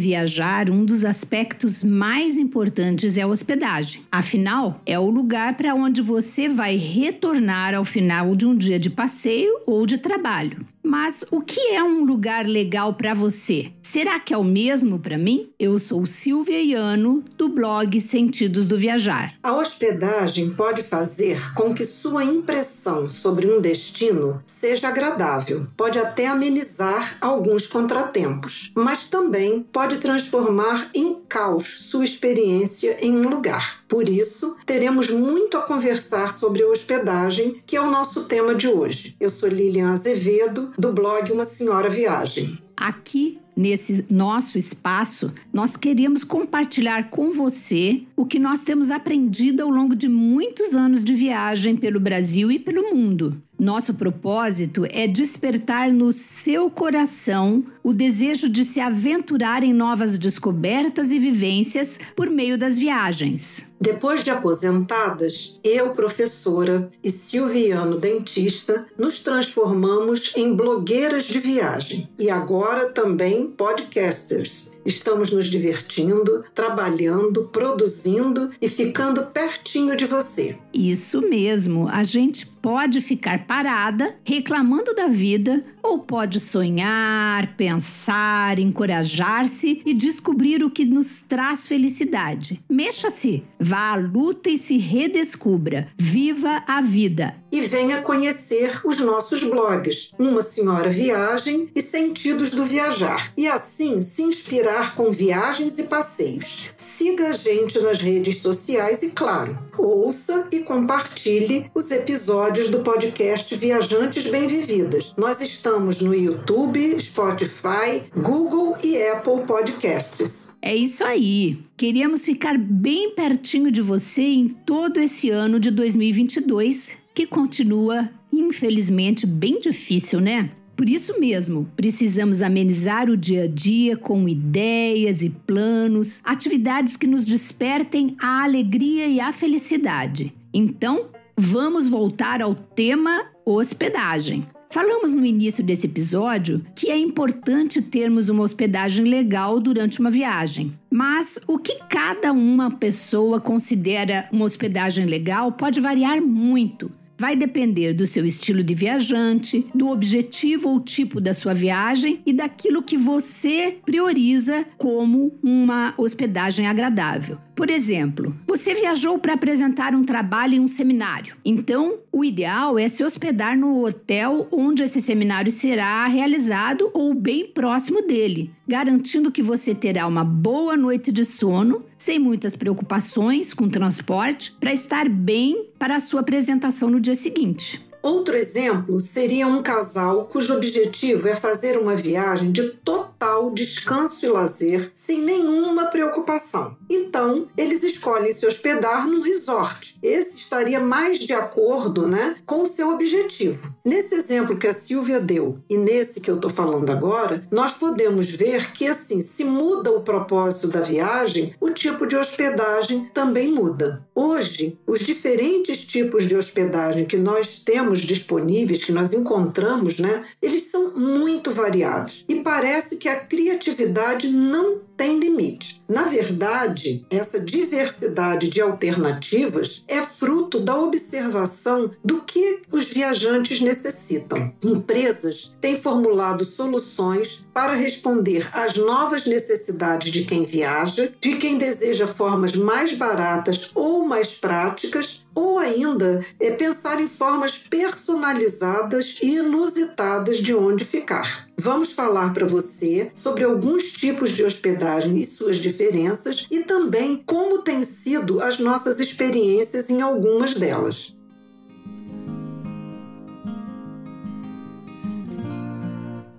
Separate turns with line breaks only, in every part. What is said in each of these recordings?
viajar, um dos aspectos mais importantes é a hospedagem. Afinal, é o lugar para onde você vai retornar ao final de um dia de passeio ou de trabalho. Mas o que é um lugar legal para você? Será que é o mesmo para mim? Eu sou Silvia Iano, do blog Sentidos do Viajar.
A hospedagem pode fazer com que sua impressão sobre um destino seja agradável, pode até amenizar alguns contratempos, mas também pode transformar em caos sua experiência em um lugar. Por isso, teremos muito a conversar sobre a hospedagem, que é o nosso tema de hoje. Eu sou Lilian Azevedo, do blog Uma Senhora Viagem.
Aqui nesse nosso espaço, nós queríamos compartilhar com você o que nós temos aprendido ao longo de muitos anos de viagem pelo Brasil e pelo mundo. Nosso propósito é despertar no seu coração o desejo de se aventurar em novas descobertas e vivências por meio das viagens.
Depois de aposentadas, eu, professora, e Silviano, dentista, nos transformamos em blogueiras de viagem e agora também podcasters. Estamos nos divertindo, trabalhando, produzindo e ficando pertinho de você.
Isso mesmo, a gente pode ficar parada, reclamando da vida, ou pode sonhar, pensar, encorajar-se e descobrir o que nos traz felicidade. Mexa-se, vá à luta e se redescubra. Viva a vida!
E venha conhecer os nossos blogs, Uma Senhora Viagem e Sentidos do Viajar, e assim se inspirar com viagens e passeios. Siga a gente nas redes sociais e, claro, ouça e compartilhe os episódios do podcast Viajantes Bem-Vividas. Nós estamos no YouTube, Spotify, Google e Apple Podcasts.
É isso aí. Queríamos ficar bem pertinho de você em todo esse ano de 2022, que continua, infelizmente, bem difícil, né? Por isso mesmo, precisamos amenizar o dia a dia com ideias e planos, atividades que nos despertem a alegria e a felicidade. Então, vamos voltar ao tema hospedagem. Falamos no início desse episódio que é importante termos uma hospedagem legal durante uma viagem. Mas o que cada uma pessoa considera uma hospedagem legal pode variar muito. Vai depender do seu estilo de viajante, do objetivo ou tipo da sua viagem e daquilo que você prioriza como uma hospedagem agradável. Por exemplo, você viajou para apresentar um trabalho em um seminário. Então, o ideal é se hospedar no hotel onde esse seminário será realizado ou bem próximo dele, garantindo que você terá uma boa noite de sono, sem muitas preocupações com transporte, para estar bem para a sua apresentação no dia seguinte.
Outro exemplo seria um casal cujo objetivo é fazer uma viagem de total descanso e lazer sem nenhuma preocupação. Então, eles escolhem se hospedar num resort. Esse estaria mais de acordo né, com o seu objetivo. Nesse exemplo que a Silvia deu e nesse que eu estou falando agora, nós podemos ver que assim, se muda o propósito da viagem, o tipo de hospedagem também muda. Hoje, os diferentes tipos de hospedagem que nós temos disponíveis, que nós encontramos, né, eles são muito variados. E parece que a criatividade não tem limite. Na verdade, essa diversidade de alternativas é fruto da observação do que os viajantes necessitam. Empresas têm formulado soluções para responder às novas necessidades de quem viaja, de quem deseja formas mais baratas ou mais práticas ou ainda é pensar em formas personalizadas e inusitadas de onde ficar. Vamos falar para você sobre alguns tipos de hospedagem e suas diferenças e também como têm sido as nossas experiências em algumas delas.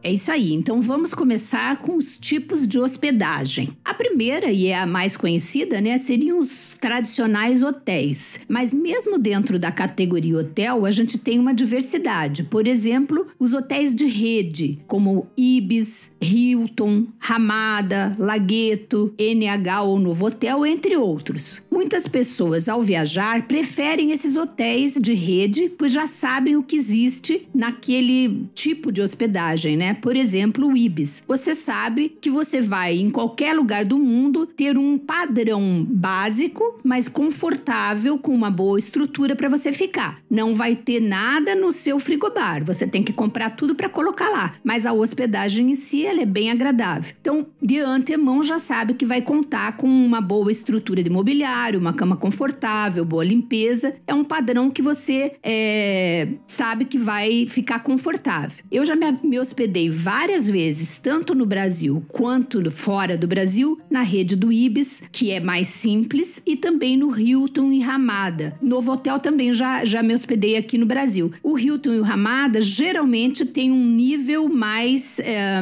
É isso aí. Então vamos começar com os tipos de hospedagem. A primeira e é a mais conhecida, né, seriam os tradicionais hotéis. Mas mesmo dentro da categoria hotel, a gente tem uma diversidade. Por exemplo, os hotéis de rede, como Ibis, Hilton, Ramada, Lagueto, NH ou Novotel, entre outros. Muitas pessoas, ao viajar, preferem esses hotéis de rede, pois já sabem o que existe naquele tipo de hospedagem, né? Por exemplo, o Ibis. Você sabe que você vai em qualquer lugar do mundo ter um padrão básico, mas confortável, com uma boa estrutura para você ficar. Não vai ter nada no seu frigobar. Você tem que comprar tudo para colocar lá. Mas a hospedagem em si ela é bem agradável. Então, de antemão já sabe que vai contar com uma boa estrutura de mobiliário, uma cama confortável, boa limpeza. É um padrão que você é, sabe que vai ficar confortável. Eu já me, me hospedei várias vezes, tanto no Brasil quanto fora do Brasil, na rede do Ibis, que é mais simples, e também no Hilton e Ramada. Novo Hotel também já, já me hospedei aqui no Brasil. O Hilton e o Ramada geralmente tem um nível mais é,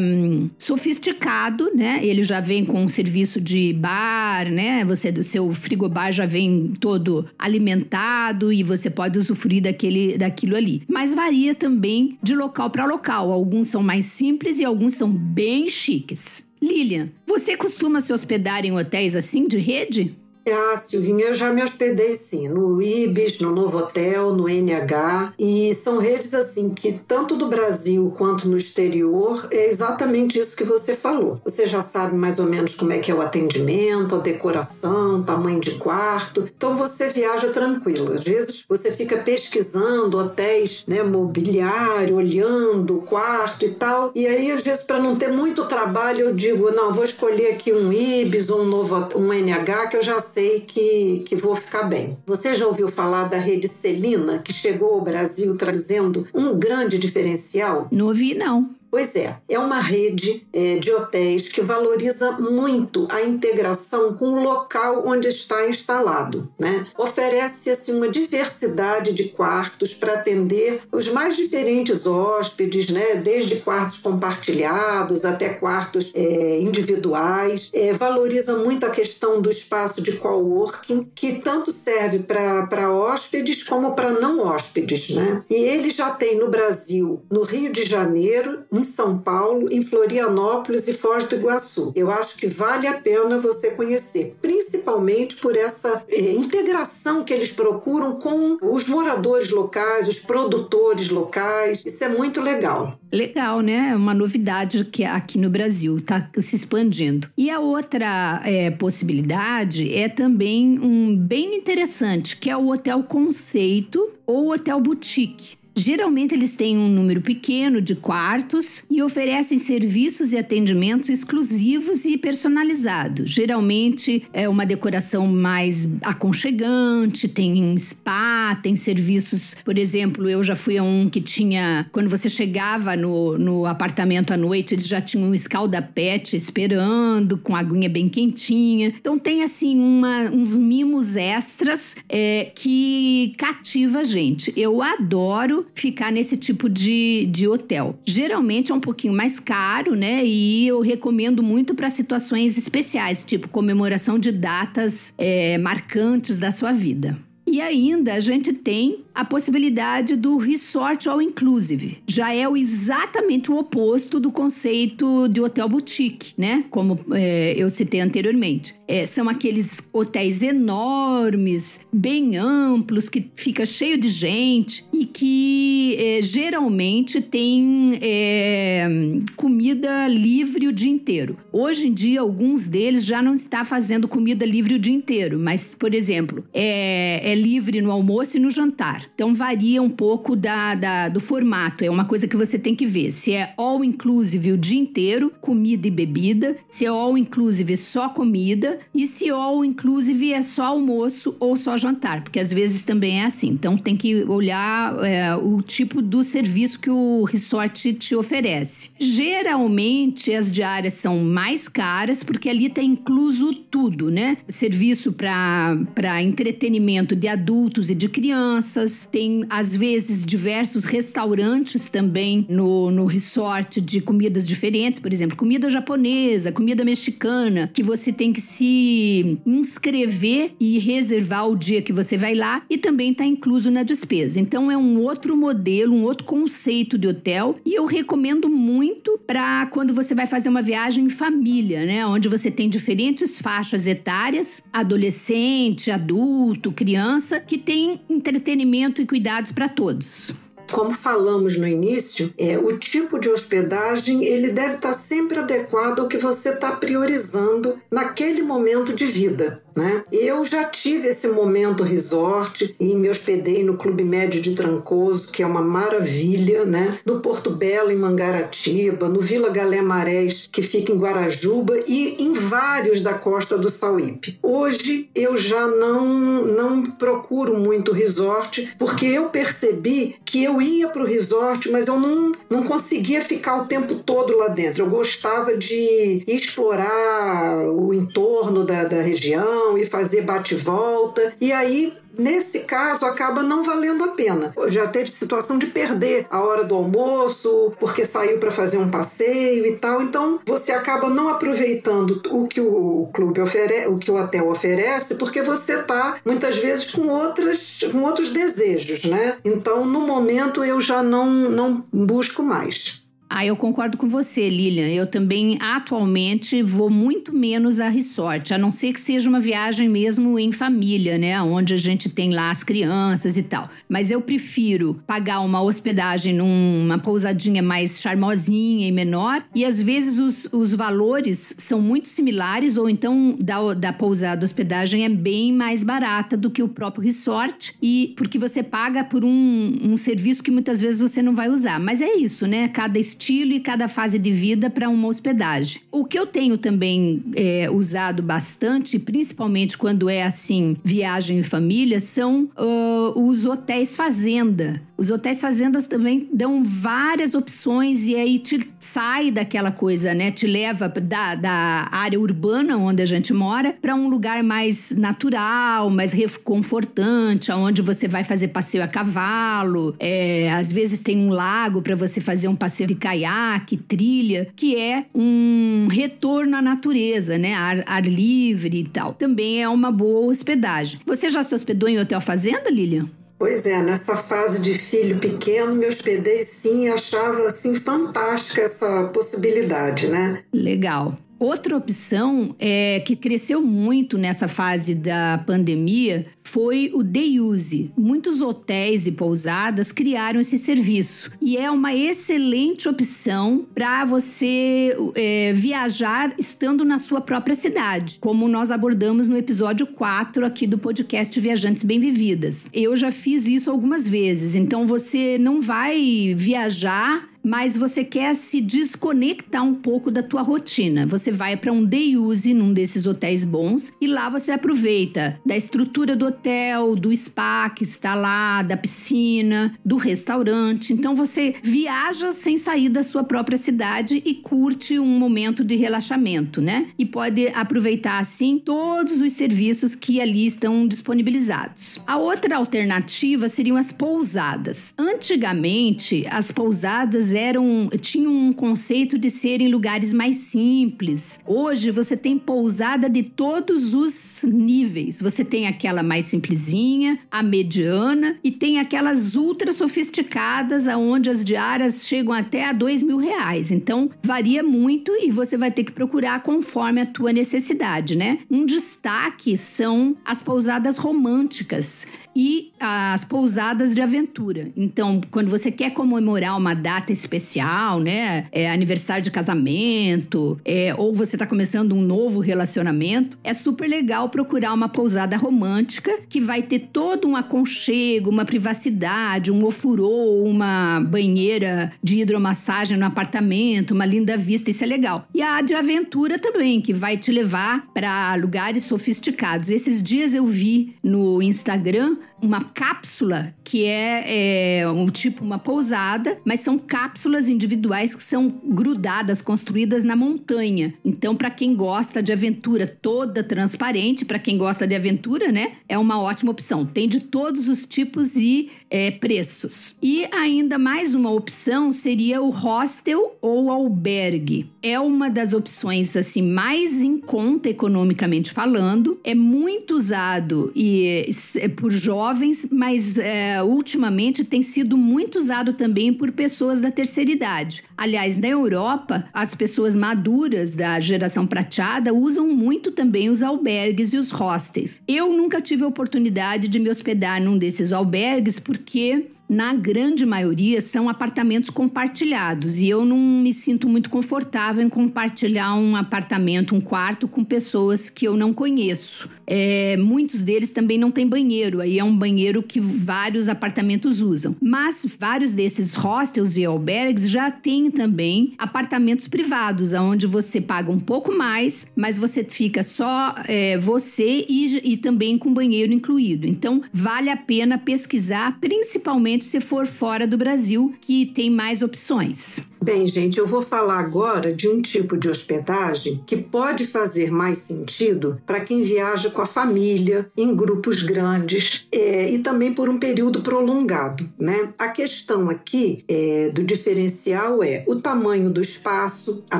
sofisticado, né? Ele já vem com um serviço de bar, né? Você do seu frigobar já vem todo alimentado e você pode usufruir daquele, daquilo ali. Mas varia também de local para local. Alguns são mais simples e alguns são bem chiques. Lilian, você costuma se hospedar em hotéis assim de rede?
Ah, Silvinha, eu já me hospedei sim, no Ibis, no Novotel, no NH, e são redes assim que tanto do Brasil quanto no exterior é exatamente isso que você falou. Você já sabe mais ou menos como é que é o atendimento, a decoração, tamanho de quarto, então você viaja tranquilo. Às vezes você fica pesquisando hotéis, né, mobiliário, olhando quarto e tal, e aí às vezes para não ter muito trabalho eu digo, não, vou escolher aqui um Ibis ou um, Novo, um NH que eu já sei que, que vou ficar bem. Você já ouviu falar da rede Celina, que chegou ao Brasil trazendo um grande diferencial?
Não ouvi, não.
Pois é, é uma rede é, de hotéis que valoriza muito a integração com o local onde está instalado. Né? Oferece assim, uma diversidade de quartos para atender os mais diferentes hóspedes, né? desde quartos compartilhados até quartos é, individuais. É, valoriza muito a questão do espaço de coworking, que tanto serve para hóspedes como para não hóspedes. Né? E ele já tem no Brasil, no Rio de Janeiro, em São Paulo, em Florianópolis e Foz do Iguaçu. Eu acho que vale a pena você conhecer, principalmente por essa é, integração que eles procuram com os moradores locais, os produtores locais. Isso é muito legal.
Legal, né? É uma novidade que aqui no Brasil está se expandindo. E a outra é, possibilidade é também um bem interessante, que é o hotel conceito ou hotel boutique. Geralmente eles têm um número pequeno de quartos e oferecem serviços e atendimentos exclusivos e personalizados. Geralmente é uma decoração mais aconchegante, tem spa, tem serviços, por exemplo, eu já fui a um que tinha, quando você chegava no, no apartamento à noite, eles já tinham um escalda-pet esperando, com a aguinha bem quentinha. Então tem assim uma, uns mimos extras é, que cativa a gente. Eu adoro ficar nesse tipo de, de hotel. Geralmente é um pouquinho mais caro, né? E eu recomendo muito para situações especiais, tipo comemoração de datas é, marcantes da sua vida. E ainda a gente tem a possibilidade do resort all inclusive. Já é o, exatamente o oposto do conceito de hotel boutique, né? Como é, eu citei anteriormente. É, são aqueles hotéis enormes, bem amplos, que fica cheio de gente e que é, geralmente tem é, comida livre o dia inteiro. Hoje em dia, alguns deles já não está fazendo comida livre o dia inteiro, mas, por exemplo, é, é livre no almoço e no jantar. Então varia um pouco da, da, do formato. É uma coisa que você tem que ver. Se é all inclusive o dia inteiro, comida e bebida. Se é all inclusive só comida. E se all inclusive é só almoço ou só jantar. Porque às vezes também é assim. Então tem que olhar é, o tipo do serviço que o resort te oferece. Geralmente as diárias são mais caras porque ali está incluso tudo, né? Serviço para entretenimento de adultos e de crianças Tem, às vezes, diversos restaurantes também no, no resort de comidas diferentes. Por exemplo, comida japonesa, comida mexicana, que você tem que se inscrever e reservar o dia que você vai lá e também está incluso na despesa. Então, é um outro modelo, um outro conceito de hotel e eu recomendo muito para quando você vai fazer uma viagem em família, né? Onde você tem diferentes faixas etárias, adolescente, adulto, criança, que tem entretenimento e cuidados para todos.
Como falamos no início, é, o tipo de hospedagem ele deve estar sempre adequado ao que você está priorizando naquele momento de vida. Né? Eu já tive esse momento resort e me hospedei no Clube Médio de Trancoso, que é uma maravilha, né? no Porto Belo, em Mangaratiba, no Vila Galé Marés, que fica em Guarajuba, e em vários da costa do Sauípe. Hoje eu já não, não procuro muito resort, porque eu percebi que eu ia para o resort, mas eu não, não conseguia ficar o tempo todo lá dentro. Eu gostava de explorar o entorno da, da região e fazer bate-volta. E aí nesse caso acaba não valendo a pena. Já teve situação de perder a hora do almoço porque saiu para fazer um passeio e tal. Então você acaba não aproveitando o que o clube oferece, o que o hotel oferece, porque você tá muitas vezes com outras com outros desejos, né? Então no momento eu já não não busco mais.
Ah, eu concordo com você, Lilian. Eu também atualmente vou muito menos a resort, a não ser que seja uma viagem mesmo em família, né? Onde a gente tem lá as crianças e tal. Mas eu prefiro pagar uma hospedagem numa pousadinha mais charmosinha e menor. E às vezes os, os valores são muito similares, ou então da, da pousada hospedagem é bem mais barata do que o próprio resort. E porque você paga por um, um serviço que muitas vezes você não vai usar. Mas é isso, né? Cada estilo e cada fase de vida para uma hospedagem. O que eu tenho também é, usado bastante, principalmente quando é assim, viagem em família, são uh, os hotéis fazenda. Os hotéis fazendas também dão várias opções e aí te sai daquela coisa, né? Te leva da, da área urbana onde a gente mora para um lugar mais natural, mais reconfortante, onde você vai fazer passeio a cavalo. É, às vezes tem um lago para você fazer um passeio de caiaque, trilha, que é um retorno à natureza, né? Ar, ar livre e tal. Também é uma boa hospedagem. Você já se hospedou em hotel fazenda, Lilian?
Pois é, nessa fase de filho pequeno, me hospedei sim e achava assim fantástica essa possibilidade, né?
Legal. Outra opção é, que cresceu muito nessa fase da pandemia foi o day use. Muitos hotéis e pousadas criaram esse serviço e é uma excelente opção para você é, viajar estando na sua própria cidade, como nós abordamos no episódio 4 aqui do podcast Viajantes Bem Vividas. Eu já fiz isso algumas vezes, então você não vai viajar mas você quer se desconectar um pouco da tua rotina. Você vai para um day use num desses hotéis bons e lá você aproveita da estrutura do hotel, do spa que está lá, da piscina, do restaurante. Então você viaja sem sair da sua própria cidade e curte um momento de relaxamento, né? E pode aproveitar assim todos os serviços que ali estão disponibilizados. A outra alternativa seriam as pousadas. Antigamente, as pousadas eram tinham um conceito de serem lugares mais simples. Hoje você tem pousada de todos os níveis. Você tem aquela mais simplesinha, a mediana e tem aquelas ultra sofisticadas, aonde as diárias chegam até a dois mil reais. Então varia muito e você vai ter que procurar conforme a tua necessidade, né? Um destaque são as pousadas românticas e as pousadas de aventura. Então, quando você quer comemorar uma data especial, né? É aniversário de casamento, é, ou você está começando um novo relacionamento, é super legal procurar uma pousada romântica que vai ter todo um aconchego, uma privacidade, um ofurô, uma banheira de hidromassagem no apartamento, uma linda vista, isso é legal. E a de aventura também, que vai te levar para lugares sofisticados. Esses dias eu vi no Instagram uma cápsula que é, é, um tipo uma pousada, mas são cápsulas individuais que são grudadas, construídas na montanha. Então, para quem gosta de aventura toda transparente, para quem gosta de aventura, né, é uma ótima opção. Tem de todos os tipos e é, preços. E ainda mais uma opção seria o hostel ou albergue. É uma das opções assim mais em conta economicamente falando. É muito usado e é, por jovens, mas é, ultimamente tem sido muito usado também por pessoas da terceira idade. Aliás, na Europa, as pessoas maduras da geração prateada usam muito também os albergues e os hostels. Eu nunca tive a oportunidade de me hospedar num desses albergues porque na grande maioria, são apartamentos compartilhados e eu não me sinto muito confortável em compartilhar um apartamento, um quarto com pessoas que eu não conheço. É, muitos deles também não têm banheiro, aí é um banheiro que vários apartamentos usam. Mas vários desses hostels e albergues já têm também apartamentos privados, onde você paga um pouco mais, mas você fica só é, você e, e também com banheiro incluído. Então, vale a pena pesquisar, principalmente principalmente se for fora do Brasil, que tem mais opções.
Bem, gente, eu vou falar agora de um tipo de hospedagem que pode fazer mais sentido para quem viaja com a família, em grupos grandes é, e também por um período prolongado. Né? A questão aqui é, do diferencial é o tamanho do espaço, a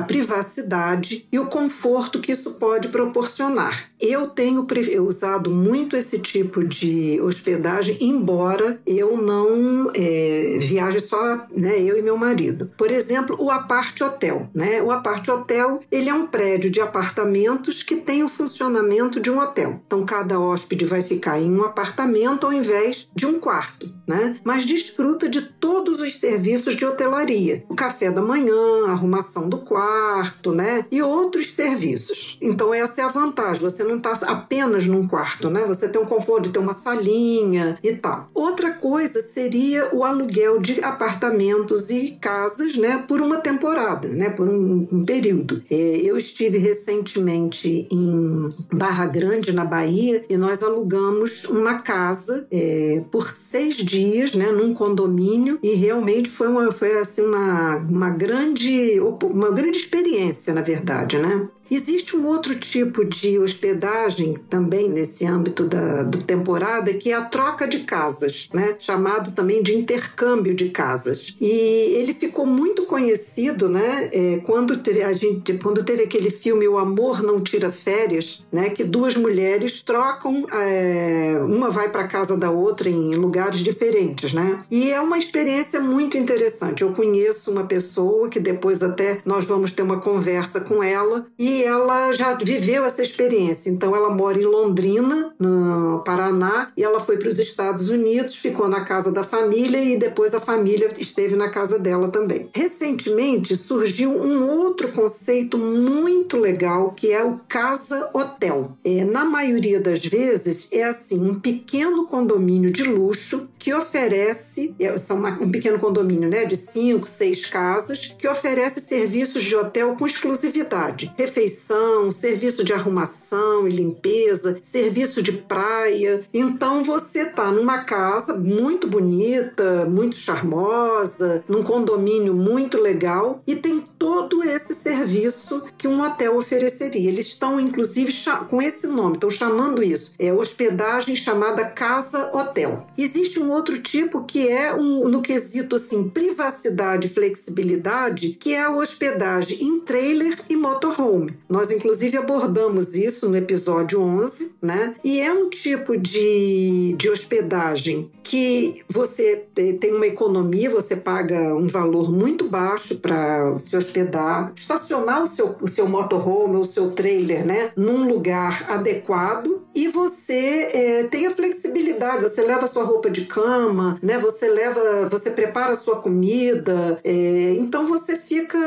privacidade e o conforto que isso pode proporcionar. Eu tenho usado muito esse tipo de hospedagem, embora eu não é, viaje só né, eu e meu marido. Por exemplo, exemplo, o Aparte Hotel. Né? O Aparte Hotel ele é um prédio de apartamentos que tem o funcionamento de um hotel. Então, cada hóspede vai ficar em um apartamento ao invés de um quarto, né? mas desfruta de todos os serviços de hotelaria. O café da manhã, a arrumação do quarto né? e outros serviços. Então, essa é a vantagem. Você não está apenas num quarto, né? você tem o conforto de ter uma salinha e tal. Outra coisa seria o aluguel de apartamentos e casas né, por uma temporada, né, por um, um período. É, eu estive recentemente em Barra Grande, na Bahia, e nós alugamos uma casa é, por seis dias, né, num condomínio, e realmente foi uma, foi assim uma, uma grande uma grande experiência, na verdade, né? Existe um outro tipo de hospedagem também nesse âmbito da, da temporada, que é a troca de casas, né? chamado também de intercâmbio de casas. E ele ficou muito conhecido né? É, quando, teve, a gente, quando teve aquele filme O Amor Não Tira Férias, né? que duas mulheres trocam, é, uma vai para casa da outra em lugares diferentes. Né? E é uma experiência muito interessante. Eu conheço uma pessoa que depois até nós vamos ter uma conversa com ela e ela já viveu essa experiência. Então, ela mora em Londrina, no Paraná, e ela foi para os Estados Unidos, ficou na casa da família e depois a família esteve na casa dela também. Recentemente surgiu um outro conceito muito legal que é o casa-hotel. É, na maioria das vezes, é assim: um pequeno condomínio de luxo que oferece, é, são uma, um pequeno condomínio né, de cinco, seis casas, que oferece serviços de hotel com exclusividade, refeição, serviço de arrumação e limpeza, serviço de praia. Então você tá numa casa muito bonita, muito charmosa, num condomínio muito legal e tem todo esse serviço que um hotel ofereceria. Eles estão inclusive com esse nome, estão chamando isso. É hospedagem chamada casa hotel. Existe um outro tipo que é um, no quesito assim privacidade e flexibilidade, que é a hospedagem em trailer e motorhome. Nós, inclusive, abordamos isso no episódio 11, né? E é um tipo de, de hospedagem que você tem uma economia, você paga um valor muito baixo para se hospedar, estacionar o seu, o seu motorhome, o seu trailer, né? Num lugar adequado e você é, tem a flexibilidade, você leva sua roupa de cama, né? Você leva, você prepara a sua comida, é, então você fica,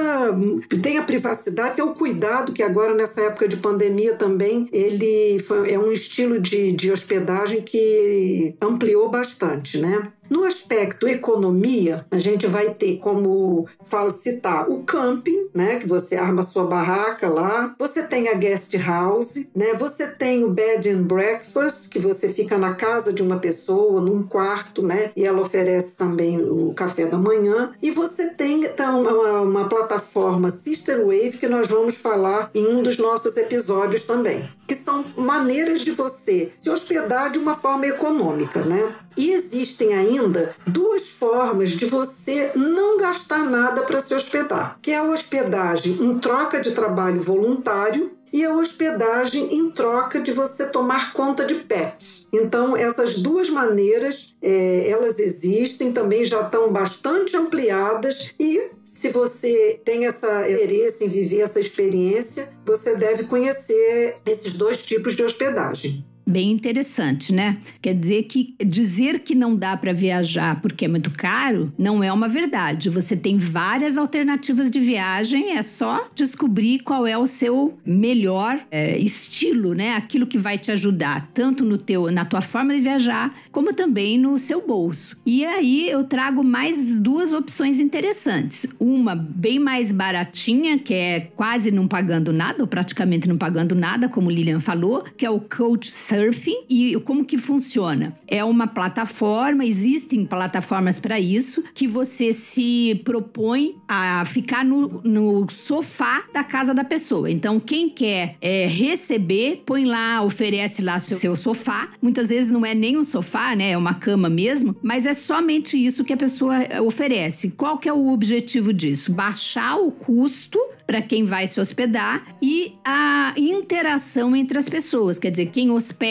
tem a privacidade, tem o cuidado que agora nessa época de pandemia também ele foi, é um estilo de, de hospedagem que ampliou bastante, né? No aspecto economia, a gente vai ter como falo citar o camping, né, que você arma sua barraca lá. Você tem a guest house, né? Você tem o bed and breakfast, que você fica na casa de uma pessoa, num quarto, né? E ela oferece também o café da manhã. E você tem então, uma, uma plataforma Sister Wave que nós vamos falar em um dos nossos episódios também, que são maneiras de você se hospedar de uma forma econômica, né? E existem ainda duas formas de você não gastar nada para se hospedar, que é a hospedagem em troca de trabalho voluntário e a hospedagem em troca de você tomar conta de pets. Então, essas duas maneiras, é, elas existem, também já estão bastante ampliadas e se você tem essa interesse em viver essa experiência, você deve conhecer esses dois tipos de hospedagem.
Bem interessante, né? Quer dizer que dizer que não dá para viajar porque é muito caro não é uma verdade. Você tem várias alternativas de viagem, é só descobrir qual é o seu melhor é, estilo, né? Aquilo que vai te ajudar tanto no teu, na tua forma de viajar, como também no seu bolso. E aí eu trago mais duas opções interessantes. Uma bem mais baratinha, que é quase não pagando nada, ou praticamente não pagando nada, como Lilian falou, que é o Coach Surfing e como que funciona? É uma plataforma, existem plataformas para isso, que você se propõe a ficar no, no sofá da casa da pessoa. Então, quem quer é, receber, põe lá, oferece lá seu, seu sofá. Muitas vezes não é nem um sofá, né? É uma cama mesmo, mas é somente isso que a pessoa oferece. Qual que é o objetivo disso? Baixar o custo para quem vai se hospedar e a interação entre as pessoas. Quer dizer, quem hospeda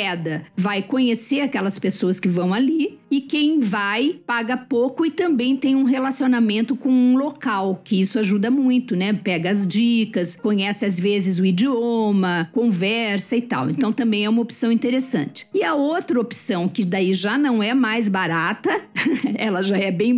vai conhecer aquelas pessoas que vão ali e quem vai paga pouco e também tem um relacionamento com um local, que isso ajuda muito, né? Pega as dicas, conhece às vezes o idioma, conversa e tal. Então também é uma opção interessante. E a outra opção, que daí já não é mais barata, ela já é bem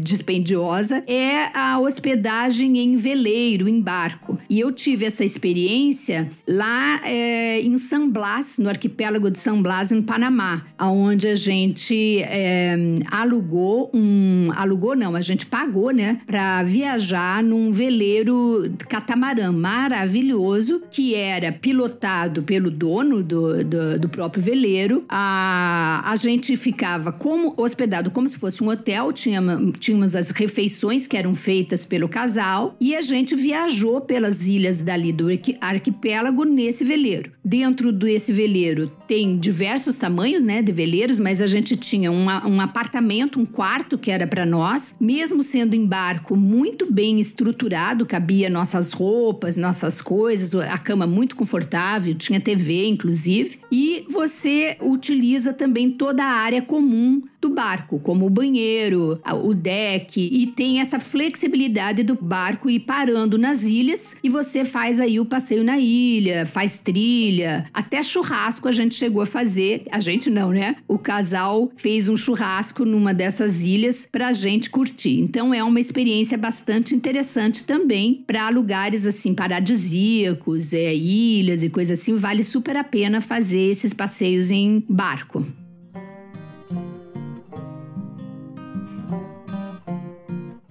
dispendiosa, é a hospedagem em veleiro, em barco. E eu tive essa experiência lá é, em San Blas, no arquipélago de San Blas, em Panamá, onde a gente é, alugou um. Alugou não, a gente pagou, né? Para viajar num veleiro catamarã maravilhoso, que era pilotado pelo dono do, do, do próprio veleiro. A, a gente ficava como hospedado como se fosse um hotel, tínhamos, tínhamos as refeições que eram feitas pelo casal e a gente viajou pelas ilhas dali do arquipélago nesse veleiro. Dentro desse veleiro tem diversos tamanhos, né, de veleiros, mas a gente tinha um apartamento, um quarto que era para nós, mesmo sendo em barco muito bem estruturado, cabia nossas roupas, nossas coisas, a cama muito confortável, tinha TV inclusive, e você utiliza também toda a área comum do barco, como o banheiro, o deck, e tem essa flexibilidade do barco ir parando nas ilhas e você faz aí o passeio na ilha, faz trilha, até churrasco a gente chegou a fazer. A gente não, né? O casal fez um churrasco numa dessas ilhas pra gente curtir. Então é uma experiência bastante interessante também para lugares assim paradisíacos, é, ilhas e coisas assim. Vale super a pena fazer esses passeios em barco.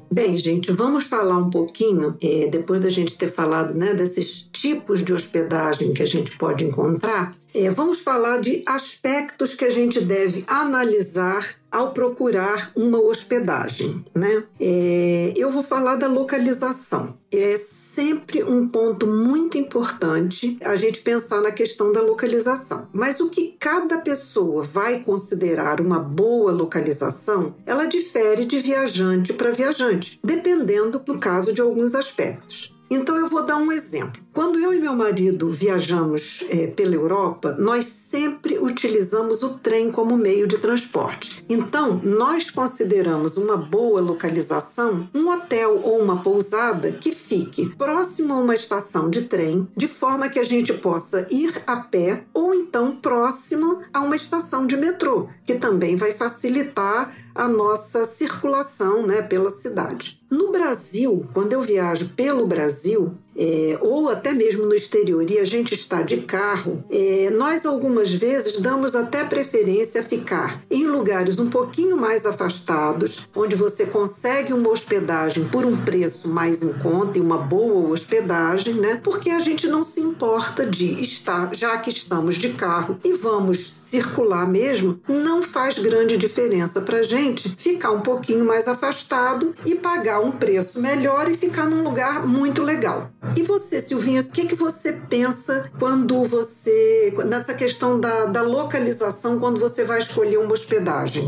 Bem, gente, vamos falar um pouquinho, é, depois da gente ter falado né, desses tipos de hospedagem que a gente pode encontrar, é, vamos falar de aspectos que a gente deve analisar ao procurar uma hospedagem, né? É, eu vou falar da localização. É sempre um ponto muito importante a gente pensar na questão da localização. Mas o que cada pessoa vai considerar uma boa localização, ela difere de viajante para viajante, dependendo do caso de alguns aspectos. Então eu vou dar um exemplo. Quando eu e meu marido viajamos é, pela Europa, nós sempre utilizamos o trem como meio de transporte. Então, nós consideramos uma boa localização um hotel ou uma pousada que fique próximo a uma estação de trem, de forma que a gente possa ir a pé ou então próximo a uma estação de metrô, que também vai facilitar a nossa circulação né, pela cidade. No Brasil, quando eu viajo pelo Brasil, é, ou até mesmo no exterior e a gente está de carro, é, nós algumas vezes damos até preferência a ficar em lugares um pouquinho mais afastados, onde você consegue uma hospedagem por um preço mais em conta e uma boa hospedagem, né? Porque a gente não se importa de estar, já que estamos de carro e vamos circular mesmo, não faz grande diferença para gente ficar um pouquinho mais afastado e pagar um preço melhor e ficar num lugar muito legal. E você, Silvinha, o que, que você pensa quando você. nessa questão da, da localização, quando você vai escolher uma hospedagem?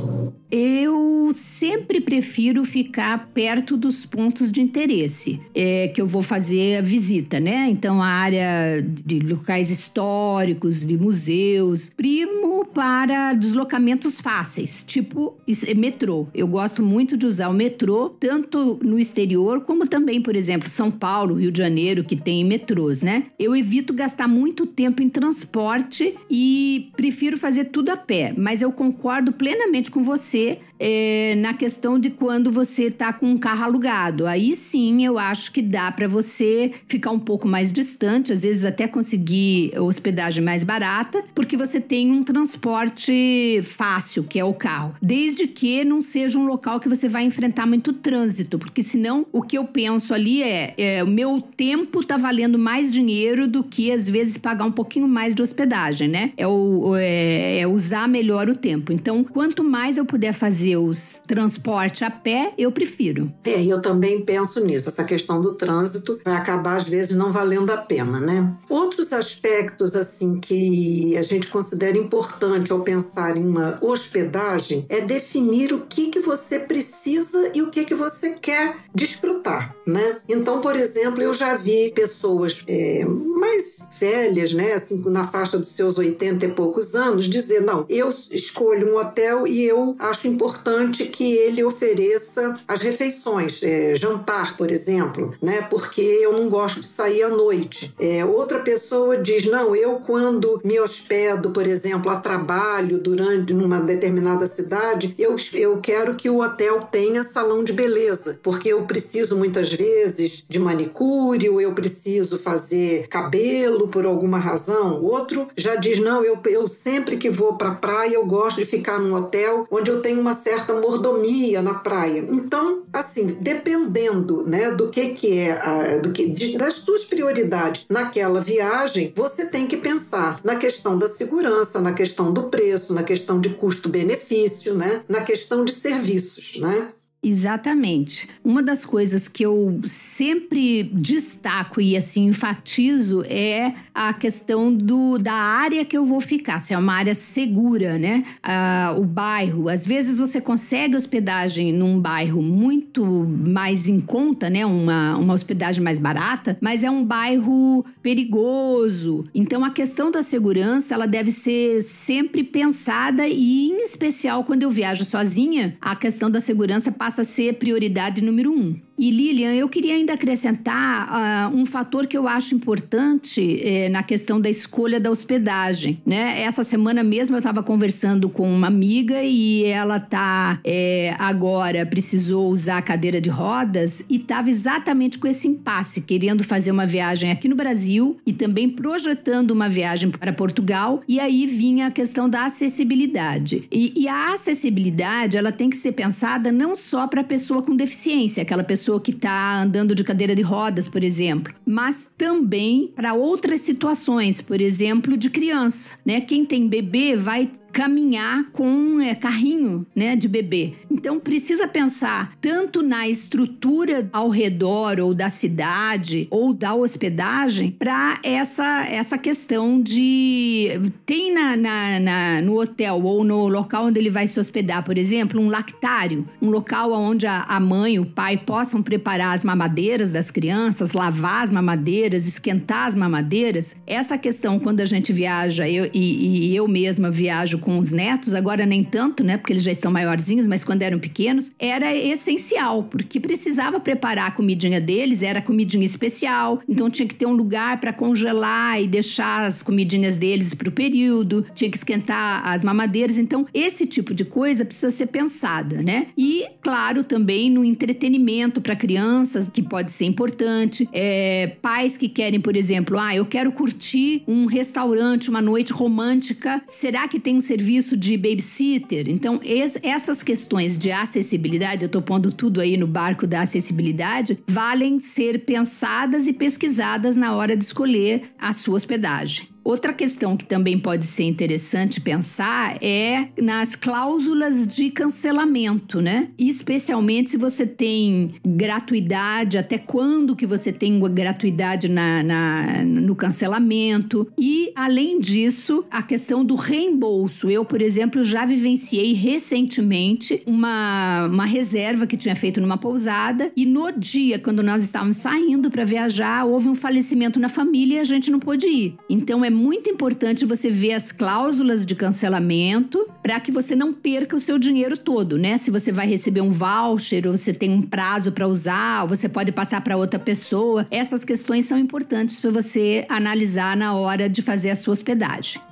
Eu sempre prefiro ficar perto dos pontos de interesse é, que eu vou fazer a visita, né? Então, a área de locais históricos, de museus. Primo para deslocamentos fáceis, tipo metrô. Eu gosto muito de usar o metrô, tanto no exterior como também, por exemplo, São Paulo, Rio de Janeiro, que tem metrôs, né? Eu evito gastar muito tempo em transporte e prefiro fazer tudo a pé, mas eu concordo plenamente com você é, na questão de quando você está com um carro alugado. Aí sim eu acho que dá para você ficar um pouco mais distante, às vezes até conseguir hospedagem mais barata, porque você tem um transporte fácil, que é o carro. Desde que não seja um local que você vai enfrentar muito trânsito, porque senão o que eu penso ali é, é o meu tempo tá valendo mais dinheiro do que às vezes pagar um pouquinho mais de hospedagem, né? É, o, é, é usar melhor o tempo. Então, quanto mais eu puder fazer os transporte a pé, eu prefiro.
É, eu também penso nisso. Essa questão do trânsito vai acabar, às vezes, não valendo a pena, né? Outros aspectos, assim, que a gente considera importante ao pensar em uma hospedagem é definir o que, que você precisa e o que, que você quer desfrutar, né? Então, por exemplo, eu já vi pessoas é, mais velhas, né, assim, na faixa dos seus 80 e poucos anos, dizer: não, eu escolho um hotel e eu acho importante importante que ele ofereça as refeições, é, jantar, por exemplo, né? Porque eu não gosto de sair à noite. É, outra pessoa diz: não, eu quando me hospedo, por exemplo, a trabalho durante numa determinada cidade, eu, eu quero que o hotel tenha salão de beleza, porque eu preciso muitas vezes de manicure, eu preciso fazer cabelo por alguma razão. Outro já diz: não, eu, eu sempre que vou para a praia, eu gosto de ficar num hotel onde eu tenho uma certa mordomia na praia. Então, assim, dependendo, né, do que que é, a, do que de, das suas prioridades naquela viagem, você tem que pensar na questão da segurança, na questão do preço, na questão de custo-benefício, né, na questão de serviços, né?
Exatamente. Uma das coisas que eu sempre destaco e assim enfatizo é a questão do, da área que eu vou ficar, se é uma área segura, né? Ah, o bairro. Às vezes você consegue hospedagem num bairro muito mais em conta, né? Uma, uma hospedagem mais barata, mas é um bairro perigoso. Então a questão da segurança ela deve ser sempre pensada e, em especial, quando eu viajo sozinha, a questão da segurança passa passa a ser prioridade número um. E Lilian, eu queria ainda acrescentar uh, um fator que eu acho importante eh, na questão da escolha da hospedagem. Né? Essa semana mesmo eu estava conversando com uma amiga e ela tá eh, agora precisou usar a cadeira de rodas e estava exatamente com esse impasse, querendo fazer uma viagem aqui no Brasil e também projetando uma viagem para Portugal. E aí vinha a questão da acessibilidade. E, e a acessibilidade ela tem que ser pensada não só para a pessoa com deficiência, aquela pessoa pessoa que está andando de cadeira de rodas, por exemplo, mas também para outras situações, por exemplo, de criança, né? Quem tem bebê vai caminhar com é, carrinho né, de bebê. Então precisa pensar tanto na estrutura ao redor ou da cidade ou da hospedagem para essa, essa questão de tem na, na, na, no hotel ou no local onde ele vai se hospedar, por exemplo, um lactário, um local onde a, a mãe e o pai possam preparar as mamadeiras das crianças, lavar as mamadeiras, esquentar as mamadeiras. Essa questão quando a gente viaja eu, e, e eu mesma viajo com os netos, agora nem tanto, né? Porque eles já estão maiorzinhos, mas quando eram pequenos, era essencial, porque precisava preparar a comidinha deles, era comidinha especial, então tinha que ter um lugar para congelar e deixar as comidinhas deles para o período, tinha que esquentar as mamadeiras. Então, esse tipo de coisa precisa ser pensada, né? E, claro, também no entretenimento para crianças, que pode ser importante. É, pais que querem, por exemplo, ah, eu quero curtir um restaurante, uma noite romântica. Será que tem um serviço de babysitter? Então, essas questões de acessibilidade, eu estou pondo tudo aí no barco da acessibilidade, valem ser pensadas e pesquisadas na hora de escolher a sua hospedagem. Outra questão que também pode ser interessante pensar é nas cláusulas de cancelamento, né? Especialmente se você tem gratuidade, até quando que você tem gratuidade na, na, no cancelamento. E, além disso, a questão do reembolso. Eu, por exemplo, já vivenciei recentemente uma, uma reserva que tinha feito numa pousada e no dia, quando nós estávamos saindo para viajar, houve um falecimento na família e a gente não pôde ir. Então, é muito importante você ver as cláusulas de cancelamento para que você não perca o seu dinheiro todo, né? Se você vai receber um voucher ou você tem um prazo para usar, ou você pode passar para outra pessoa, essas questões são importantes para você analisar na hora de fazer a sua hospedagem.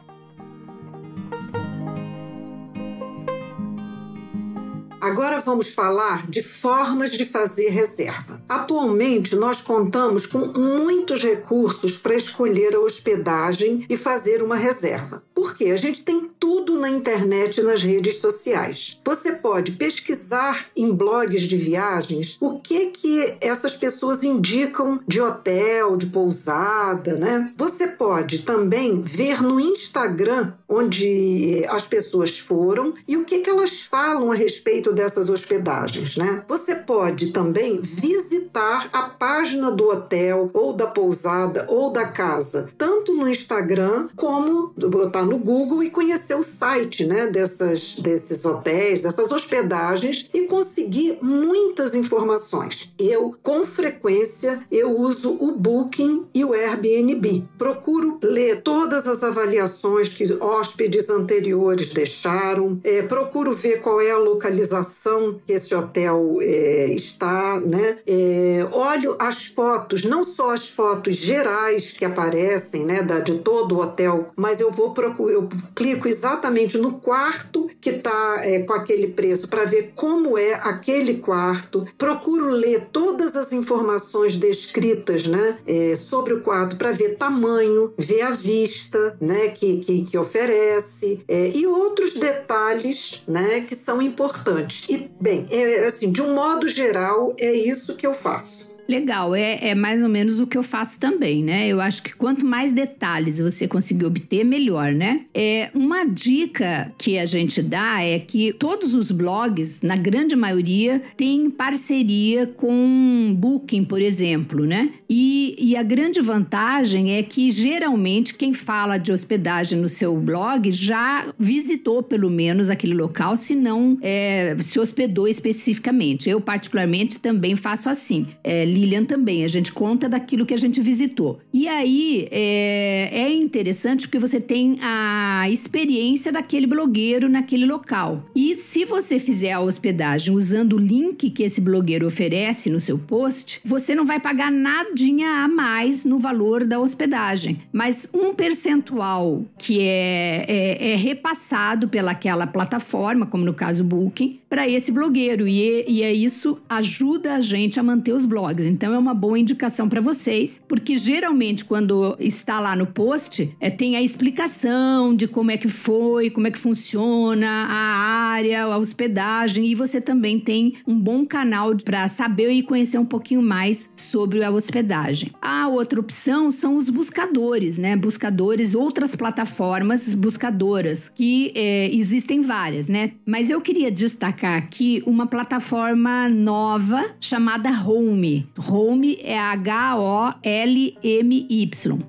Agora vamos falar de formas de fazer reserva. Atualmente, nós contamos com muitos recursos para escolher a hospedagem e fazer uma reserva. Porque a gente tem tudo na internet e nas redes sociais. Você pode pesquisar em blogs de viagens o que que essas pessoas indicam de hotel, de pousada, né? Você pode também ver no Instagram onde as pessoas foram e o que que elas falam a respeito dessas hospedagens, né? Você pode também visitar a página do hotel ou da pousada ou da casa, tanto no Instagram como botar no Google e conhecer o site, né, dessas desses hotéis, dessas hospedagens e conseguir muitas informações. Eu com frequência eu uso o Booking e o Airbnb. Procuro ler todas as avaliações que hóspedes anteriores deixaram, é, procuro ver qual é a localização que esse hotel é, está, né? É, olho as fotos, não só as fotos gerais que aparecem, né, da, de todo o hotel, mas eu vou procurar, eu clico exatamente no quarto que está é, com aquele preço para ver como é aquele quarto. Procuro ler todas as informações descritas, né, é, sobre o quarto para ver tamanho, ver a vista, né, que, que, que oferece é, e outros detalhes, né, que são importantes. E, bem, é, assim, de um modo geral, é isso que eu faço.
Legal, é, é mais ou menos o que eu faço também, né? Eu acho que quanto mais detalhes você conseguir obter, melhor, né? É, uma dica que a gente dá é que todos os blogs, na grande maioria, têm parceria com Booking, por exemplo, né? E, e a grande vantagem é que geralmente quem fala de hospedagem no seu blog já visitou pelo menos aquele local, se não é, se hospedou especificamente. Eu, particularmente, também faço assim. É, Lilian também. A gente conta daquilo que a gente visitou. E aí é, é interessante porque você tem a experiência daquele blogueiro naquele local. E se você fizer a hospedagem usando o link que esse blogueiro oferece no seu post, você não vai pagar nadinha a mais no valor da hospedagem. Mas um percentual que é, é, é repassado pelaquela plataforma, como no caso Booking, para esse blogueiro. E, e é isso ajuda a gente a manter os blogs. Então é uma boa indicação para vocês, porque geralmente quando está lá no post, é, tem a explicação de como é que foi, como é que funciona a área, a hospedagem e você também tem um bom canal para saber e conhecer um pouquinho mais sobre a hospedagem. A outra opção são os buscadores, né? Buscadores, outras plataformas buscadoras que é, existem várias, né? Mas eu queria destacar aqui uma plataforma nova chamada Home. Home é H-O-L-M-Y.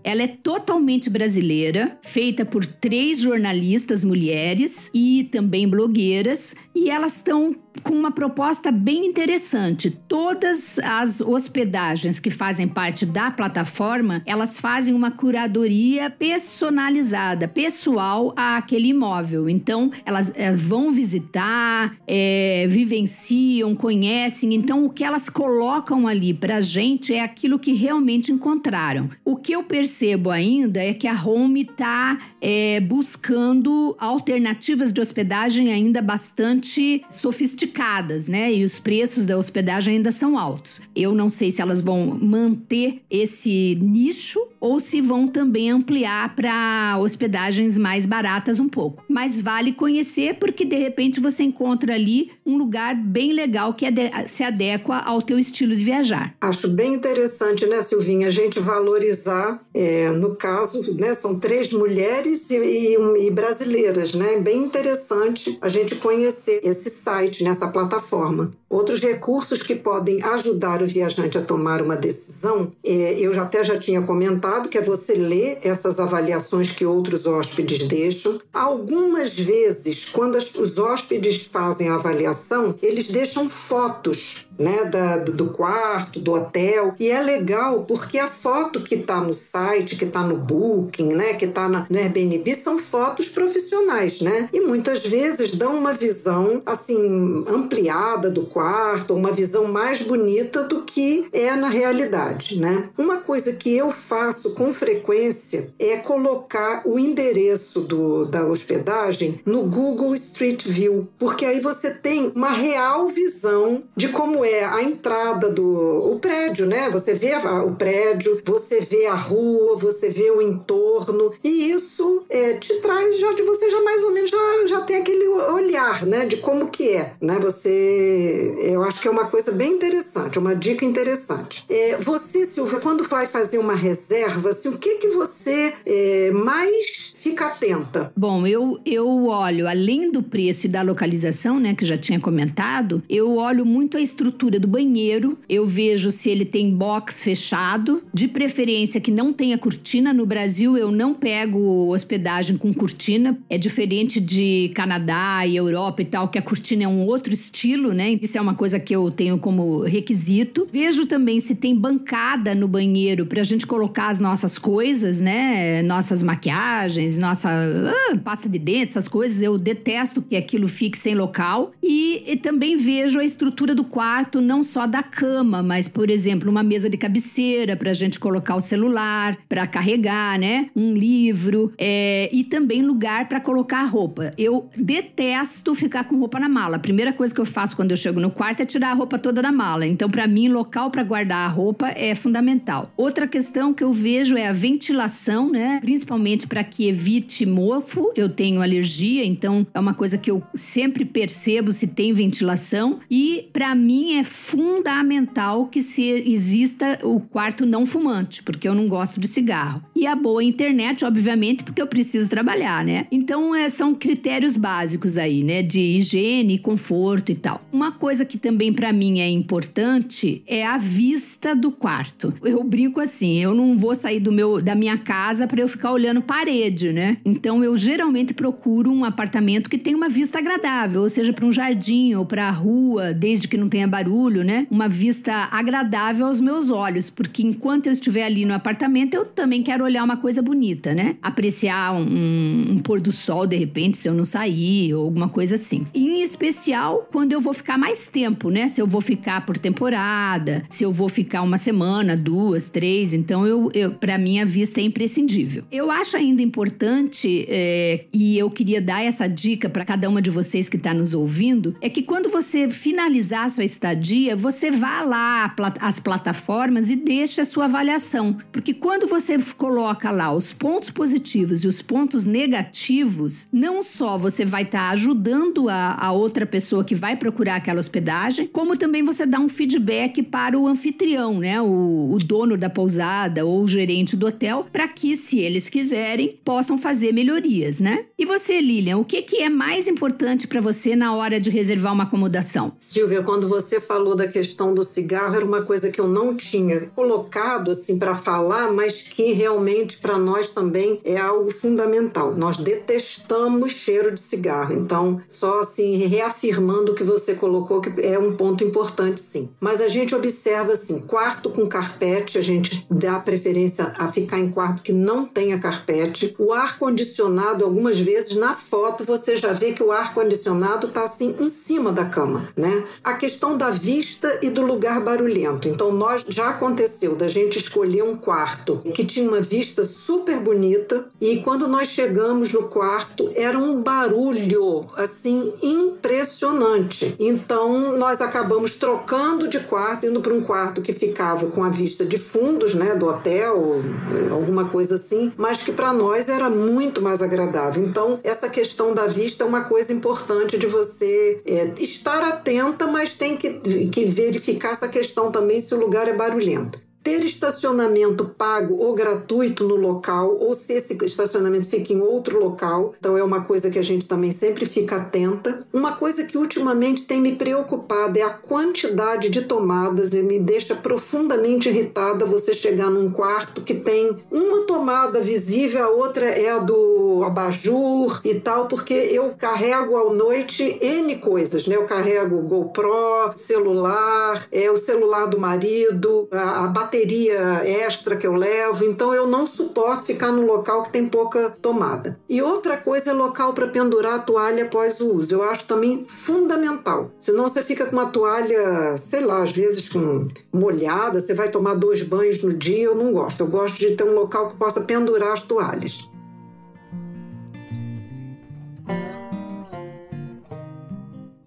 Ela é totalmente brasileira, feita por três jornalistas mulheres e também blogueiras, e elas estão com uma proposta bem interessante. Todas as hospedagens que fazem parte da plataforma, elas fazem uma curadoria personalizada, pessoal àquele imóvel. Então, elas é, vão visitar, é, vivenciam, conhecem. Então, o que elas colocam ali para a gente é aquilo que realmente encontraram. O que eu percebo ainda é que a Home está é, buscando alternativas de hospedagem ainda bastante sofisticadas, né? E os preços da hospedagem ainda são altos. Eu não sei se elas vão manter esse nicho ou se vão também ampliar para hospedagens mais baratas um pouco. Mas vale conhecer porque de repente você encontra ali um lugar bem legal que se adequa ao teu estilo de viajar.
Acho bem interessante, né, Silvinha, a gente valorizar, é, no caso, né, são três mulheres e, e, e brasileiras, né? Bem interessante a gente conhecer esse site, nessa plataforma. Outros recursos que podem ajudar o viajante a tomar uma decisão, é, eu até já tinha comentado, que é você ler essas avaliações que outros hóspedes deixam. Algumas vezes, quando os hóspedes fazem a avaliação, eles deixam fotos né, da, do quarto, do hotel. E é legal porque a foto que está no site, que está no Booking, né, que está no Airbnb, são fotos profissionais, né? E muitas vezes dão uma visão assim ampliada do quarto, uma visão mais bonita do que é na realidade, né? Uma coisa que eu faço com frequência é colocar o endereço do, da hospedagem no Google Street View, porque aí você tem uma real visão de como é a entrada do o prédio, né? Você vê a, o prédio, você vê a rua, você vê o entorno e isso é, te traz já de você já mais ou menos já, já tem aquele olhar, né? De como que é, né? Você, eu acho que é uma coisa bem interessante, uma dica interessante. É, você, Silvia, quando vai fazer uma reserva, assim, o que que você é, mais fica atenta?
Bom, eu, eu olho, além do preço e da localização, né, que já tinha comentado, eu olho muito a estrutura do banheiro, eu vejo se ele tem box fechado, de preferência que não tenha cortina. No Brasil, eu não pego hospedagem com cortina, é diferente de Canadá e Europa e tal, que a cortina é um outro estilo, né? Isso é uma coisa que eu tenho como requisito. Vejo também se tem bancada no banheiro para a gente colocar as nossas coisas, né? Nossas maquiagens nossa ah, pasta de dente, essas coisas. Eu detesto que aquilo fique sem local. E, e, também vejo a estrutura do quarto, não só da cama, mas, por exemplo, uma mesa de cabeceira para a gente colocar o celular, para carregar, né? Um livro é, e também lugar para colocar a roupa. Eu detesto ficar com roupa na mala. A primeira coisa que eu faço quando eu chego no quarto é tirar a roupa toda da mala. Então, para mim, local para guardar a roupa é fundamental. Outra questão que eu vejo é a ventilação, né? Principalmente para que evite mofo. Eu tenho alergia, então é uma coisa que eu sempre percebo se tem ventilação. E para mim é fundamental que se exista o quarto não fumante, porque eu não gosto de cigarro. E a boa internet, obviamente, porque eu preciso trabalhar, né? Então é, são critérios básicos aí, né? De higiene, conforto e tal. Uma coisa que também para mim é importante é a vista do quarto. Eu brinco assim, eu não vou sair do meu da minha casa para eu ficar olhando parede né? Então eu geralmente procuro um apartamento que tenha uma vista agradável, ou seja, para um jardim ou para a rua, desde que não tenha barulho, né? Uma vista agradável aos meus olhos, porque enquanto eu estiver ali no apartamento, eu também quero olhar uma coisa bonita, né? Apreciar um, um pôr do sol de repente, se eu não sair, ou alguma coisa assim. Em especial quando eu vou ficar mais tempo, né? Se eu vou ficar por temporada, se eu vou ficar uma semana, duas, três, então eu, eu para mim a vista é imprescindível. Eu acho ainda importante importante, é, e eu queria dar essa dica para cada uma de vocês que está nos ouvindo, é que quando você finalizar a sua estadia, você vá lá às plataformas e deixe a sua avaliação. Porque quando você coloca lá os pontos positivos e os pontos negativos, não só você vai estar tá ajudando a, a outra pessoa que vai procurar aquela hospedagem, como também você dá um feedback para o anfitrião, né? O, o dono da pousada ou o gerente do hotel, para que, se eles quiserem, possam possam fazer melhorias, né? E você, Lilian, o que, que é mais importante para você na hora de reservar uma acomodação?
Silvia, quando você falou da questão do cigarro, era uma coisa que eu não tinha colocado assim para falar, mas que realmente para nós também é algo fundamental. Nós detestamos cheiro de cigarro. Então, só assim reafirmando o que você colocou que é um ponto importante, sim. Mas a gente observa assim, quarto com carpete, a gente dá preferência a ficar em quarto que não tenha carpete. O ar condicionado, algumas vezes na foto você já vê que o ar condicionado está assim em cima da cama, né? A questão da vista e do lugar barulhento. Então, nós já aconteceu da gente escolher um quarto que tinha uma vista super bonita e quando nós chegamos no quarto era um barulho assim impressionante. Então, nós acabamos trocando de quarto, indo para um quarto que ficava com a vista de fundos, né, do hotel, alguma coisa assim, mas que para nós era muito mais agradável. Então, essa questão da vista é uma coisa importante de você é, estar atenta, mas tem que, que verificar essa questão também se o lugar é barulhento ter estacionamento pago ou gratuito no local, ou se esse estacionamento fica em outro local. Então é uma coisa que a gente também sempre fica atenta. Uma coisa que ultimamente tem me preocupado é a quantidade de tomadas me deixa profundamente irritada você chegar num quarto que tem uma tomada visível, a outra é a do abajur e tal, porque eu carrego à noite N coisas, né? Eu carrego GoPro, celular, é o celular do marido, a, a bateria bateria extra que eu levo, então eu não suporto ficar num local que tem pouca tomada. E outra coisa é local para pendurar a toalha após o uso. Eu acho também fundamental. Senão você fica com uma toalha, sei lá, às vezes com molhada, você vai tomar dois banhos no dia, eu não gosto. Eu gosto de ter um local que possa pendurar as toalhas.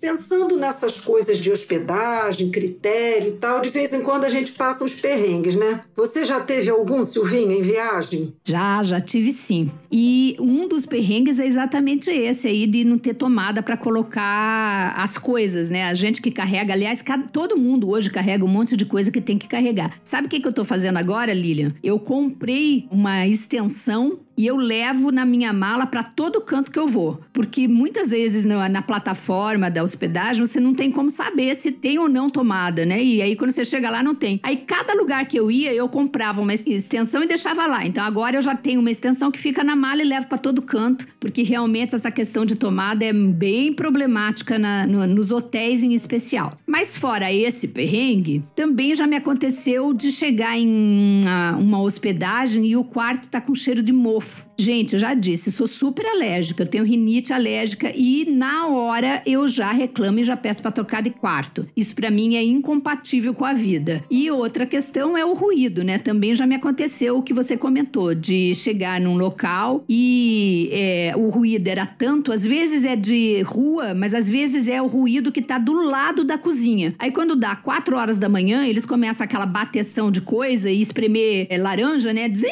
Pensando nessas coisas de hospedagem, critério e tal, de vez em quando a gente passa uns perrengues, né? Você já teve algum, Silvinha, em viagem?
Já, já tive sim. E um dos perrengues é exatamente esse aí de não ter tomada para colocar as coisas, né? A gente que carrega, aliás, todo mundo hoje carrega um monte de coisa que tem que carregar. Sabe o que, que eu tô fazendo agora, Lilian? Eu comprei uma extensão e eu levo na minha mala para todo canto que eu vou. Porque muitas vezes na, na, plataforma da hospedagem você não tem como saber se tem ou não tomada, né? E aí quando você chega lá não tem. Aí cada lugar que eu ia eu comprava uma extensão e deixava lá. Então agora eu já tenho uma extensão que fica na mala e levo para todo canto, porque realmente essa questão de tomada é bem problemática na, no, nos hotéis em especial. Mas fora esse perrengue, também já me aconteceu de chegar em uma, uma hospedagem e o quarto tá com cheiro de mofo. Gente, eu já disse, sou super alérgica, eu tenho rinite alérgica e na hora eu já reclamo e já peço para trocar de quarto. Isso para mim é incompatível com a vida. E outra questão é o ruído, né? Também já me aconteceu o que você comentou, de chegar num local e é, o ruído era tanto, às vezes é de rua, mas às vezes é o ruído que tá do lado da cozinha. Aí quando dá 4 horas da manhã, eles começam aquela bateção de coisa e espremer é, laranja, né? Zim!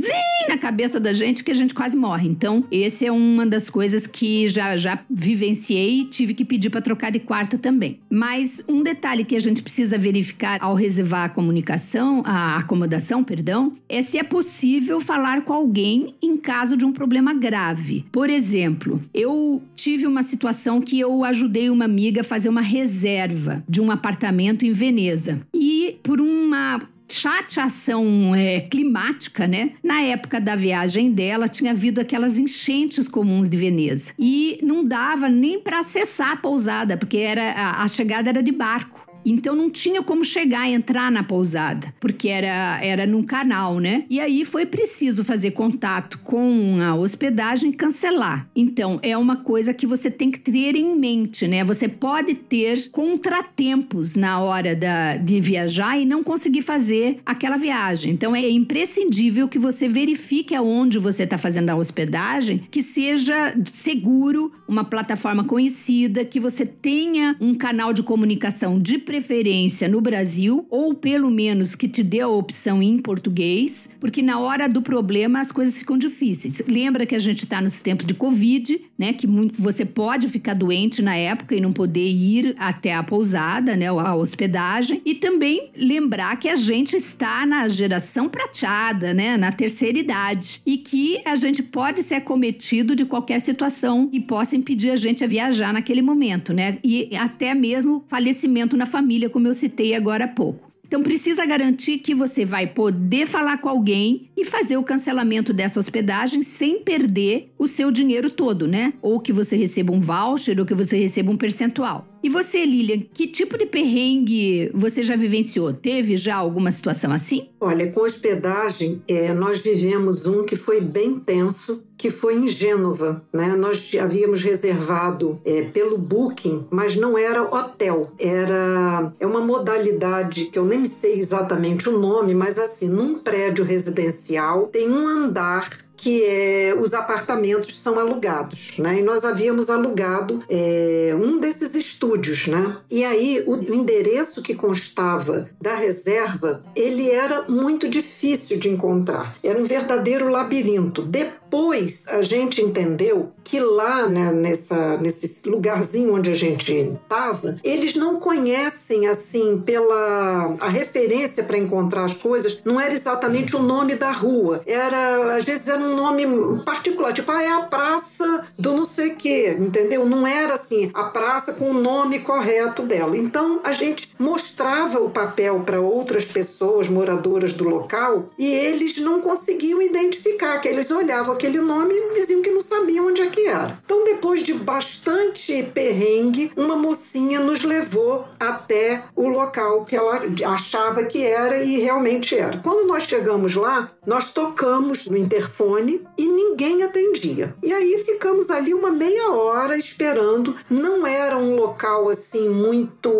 Zim! Na cabeça da gente que a gente quase morre. Então, esse é uma das coisas que já, já vivenciei e tive que pedir para trocar de quarto também. Mas um detalhe que a gente precisa verificar ao reservar a comunicação, a acomodação, perdão, é se é possível falar com alguém em caso de um problema grave. Por exemplo, eu tive uma situação que eu ajudei uma amiga a fazer uma reserva de um apartamento em Veneza. E por uma chateação é, climática, né? Na época da viagem dela, tinha havido aquelas enchentes comuns de Veneza. E não dava nem para acessar a pousada, porque era a, a chegada era de barco. Então não tinha como chegar e entrar na pousada, porque era, era num canal, né? E aí foi preciso fazer contato com a hospedagem e cancelar. Então é uma coisa que você tem que ter em mente, né? Você pode ter contratempos na hora da, de viajar e não conseguir fazer aquela viagem. Então é imprescindível que você verifique aonde você está fazendo a hospedagem, que seja seguro, uma plataforma conhecida, que você tenha um canal de comunicação de preferência no Brasil, ou pelo menos que te dê a opção em português, porque na hora do problema as coisas ficam difíceis. Lembra que a gente está nos tempos de Covid, né? Que muito, você pode ficar doente na época e não poder ir até a pousada, né? A hospedagem. E também lembrar que a gente está na geração prateada, né? Na terceira idade. E que a gente pode ser acometido de qualquer situação e possa impedir a gente a viajar naquele momento, né? E até mesmo falecimento na família família, como eu citei agora há pouco. Então precisa garantir que você vai poder falar com alguém e fazer o cancelamento dessa hospedagem sem perder o seu dinheiro todo, né? Ou que você receba um voucher ou que você receba um percentual. E você, Lilian, que tipo de perrengue você já vivenciou? Teve já alguma situação assim?
Olha, com hospedagem, é, nós vivemos um que foi bem tenso, que foi em Gênova. Né? Nós havíamos reservado é, pelo Booking, mas não era hotel. Era é uma modalidade que eu nem sei exatamente o nome, mas assim, num prédio residencial tem um andar que é, os apartamentos são alugados, né? E nós havíamos alugado é, um desses estúdios, né? E aí o endereço que constava da reserva, ele era muito difícil de encontrar. Era um verdadeiro labirinto. Depois a gente entendeu que lá né, nessa, nesse lugarzinho onde a gente estava, eles não conhecem assim pela a referência para encontrar as coisas. Não era exatamente o nome da rua. Era às vezes era um um nome particular, tipo, ah, é a praça do não sei o quê, entendeu? Não era assim, a praça com o nome correto dela. Então a gente mostrava o papel para outras pessoas moradoras do local e eles não conseguiam identificar, que eles olhavam aquele nome e diziam que não sabiam onde é que era. Então, depois de bastante perrengue, uma mocinha nos levou até o local que ela achava que era e realmente era. Quando nós chegamos lá, nós tocamos no interfone e ninguém atendia. E aí ficamos ali uma meia hora esperando. Não era um local assim muito.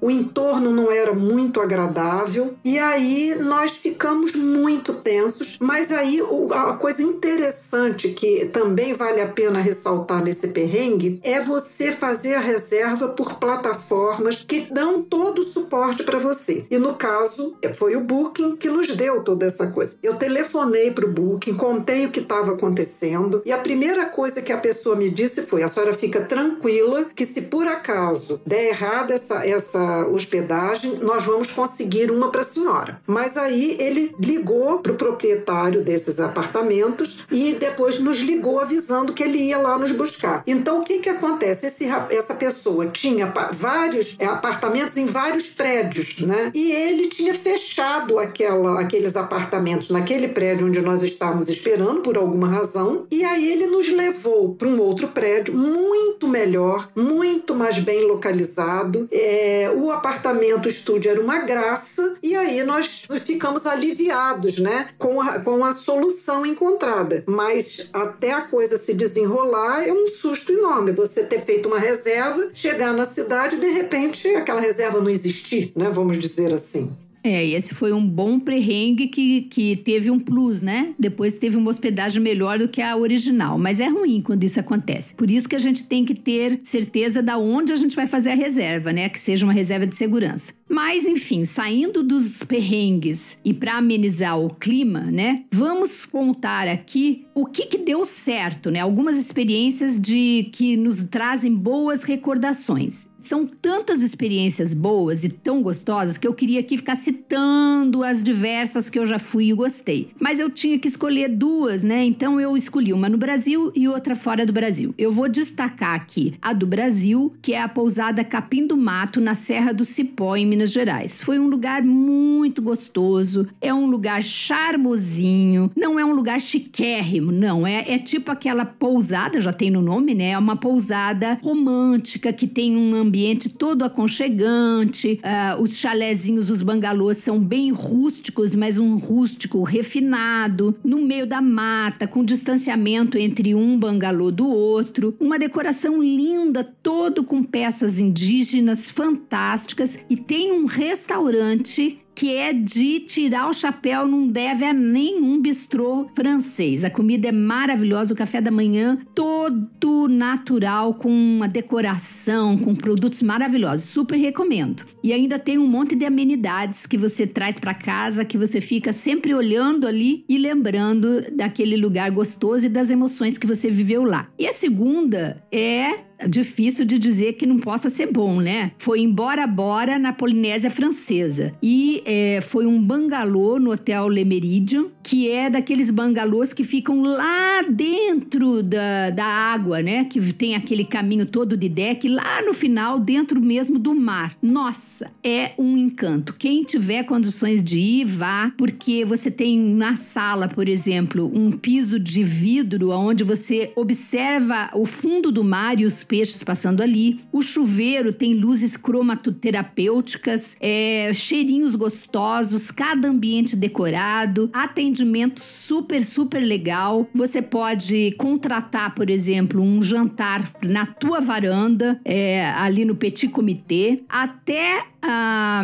O entorno não era muito agradável. E aí nós ficamos muito tensos. Mas aí a coisa interessante que também vale a pena ressaltar nesse perrengue é você fazer a reserva por plataformas que dão todo o suporte para você. E no caso, foi o Booking que nos deu toda essa coisa. Eu telefonei para o Booking, contei o que estava acontecendo e a primeira coisa que a pessoa me disse foi: a senhora fica tranquila que se por acaso der errada essa, essa hospedagem, nós vamos conseguir uma para a senhora. Mas aí ele ligou para o proprietário desses apartamentos e depois nos ligou avisando que ele ia lá nos buscar. Então o que que acontece? Esse, essa pessoa tinha vários é, apartamentos em vários prédios, né? E ele tinha fechado aquela, aqueles apartamentos naquele prédio onde nós estávamos esperando por alguma razão, e aí ele nos levou para um outro prédio muito melhor, muito mais bem localizado. É, o apartamento o estúdio era uma graça, e aí nós ficamos aliviados, né, com a, com a solução encontrada. Mas até a coisa se desenrolar é um susto enorme. Você ter feito uma reserva, chegar na cidade e de repente aquela reserva não existir, né, vamos dizer assim.
É, esse foi um bom perrengue que, que teve um plus, né? Depois teve uma hospedagem melhor do que a original. Mas é ruim quando isso acontece. Por isso que a gente tem que ter certeza da onde a gente vai fazer a reserva, né? Que seja uma reserva de segurança. Mas, enfim, saindo dos perrengues e para amenizar o clima, né? Vamos contar aqui o que, que deu certo, né? Algumas experiências de que nos trazem boas recordações. São tantas experiências boas e tão gostosas que eu queria aqui ficar citando as diversas que eu já fui e gostei. Mas eu tinha que escolher duas, né? Então eu escolhi uma no Brasil e outra fora do Brasil. Eu vou destacar aqui a do Brasil, que é a pousada Capim do Mato, na Serra do Cipó, em Minas Gerais. Foi um lugar muito gostoso, é um lugar charmosinho, não é um lugar chiquérrimo, não. É, é tipo aquela pousada, já tem no nome, né? É uma pousada romântica que tem um ambiente ambiente todo aconchegante. Uh, os chalezinhos, os bangalôs são bem rústicos, mas um rústico refinado, no meio da mata, com distanciamento entre um bangalô do outro. Uma decoração linda, todo com peças indígenas fantásticas. E tem um restaurante que é de tirar o chapéu, não deve a nenhum bistrô francês. A comida é maravilhosa, o café da manhã todo natural, com uma decoração, com produtos maravilhosos. Super recomendo. E ainda tem um monte de amenidades que você traz para casa, que você fica sempre olhando ali e lembrando daquele lugar gostoso e das emoções que você viveu lá. E a segunda é difícil de dizer que não possa ser bom, né? Foi em Bora Bora, na Polinésia Francesa. E é, foi um bangalô no Hotel Le Meridian, que é daqueles bangalôs que ficam lá dentro da, da água, né? Que tem aquele caminho todo de deck, lá no final, dentro mesmo do mar. Nossa, é um encanto. Quem tiver condições de ir, vá, porque você tem na sala, por exemplo, um piso de vidro onde você observa o fundo do mar e os peixes passando ali. O chuveiro tem luzes cromatoterapêuticas, é, cheirinhos gostosos, cada ambiente decorado, atendimento super, super legal. Você pode contratar, por exemplo, um jantar na tua varanda, é, ali no Petit Comité, até ah,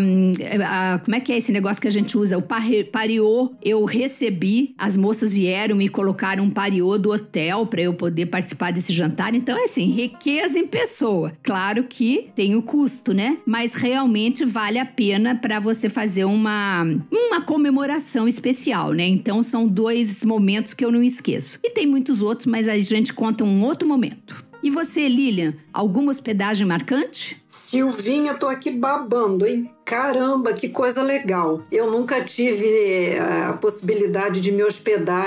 ah, como é que é esse negócio que a gente usa? O pariô. Eu recebi, as moças vieram me colocaram um pariô do hotel para eu poder participar desse jantar. Então, é assim, riqueza em pessoa. Claro que tem o custo, né? Mas realmente vale a pena para você fazer uma, uma comemoração especial, né? Então, são dois momentos que eu não esqueço. E tem muitos outros, mas a gente conta um outro momento. E você, Lilian, alguma hospedagem marcante?
Silvinha, tô aqui babando, hein? Caramba, que coisa legal. Eu nunca tive eh, a possibilidade de me hospedar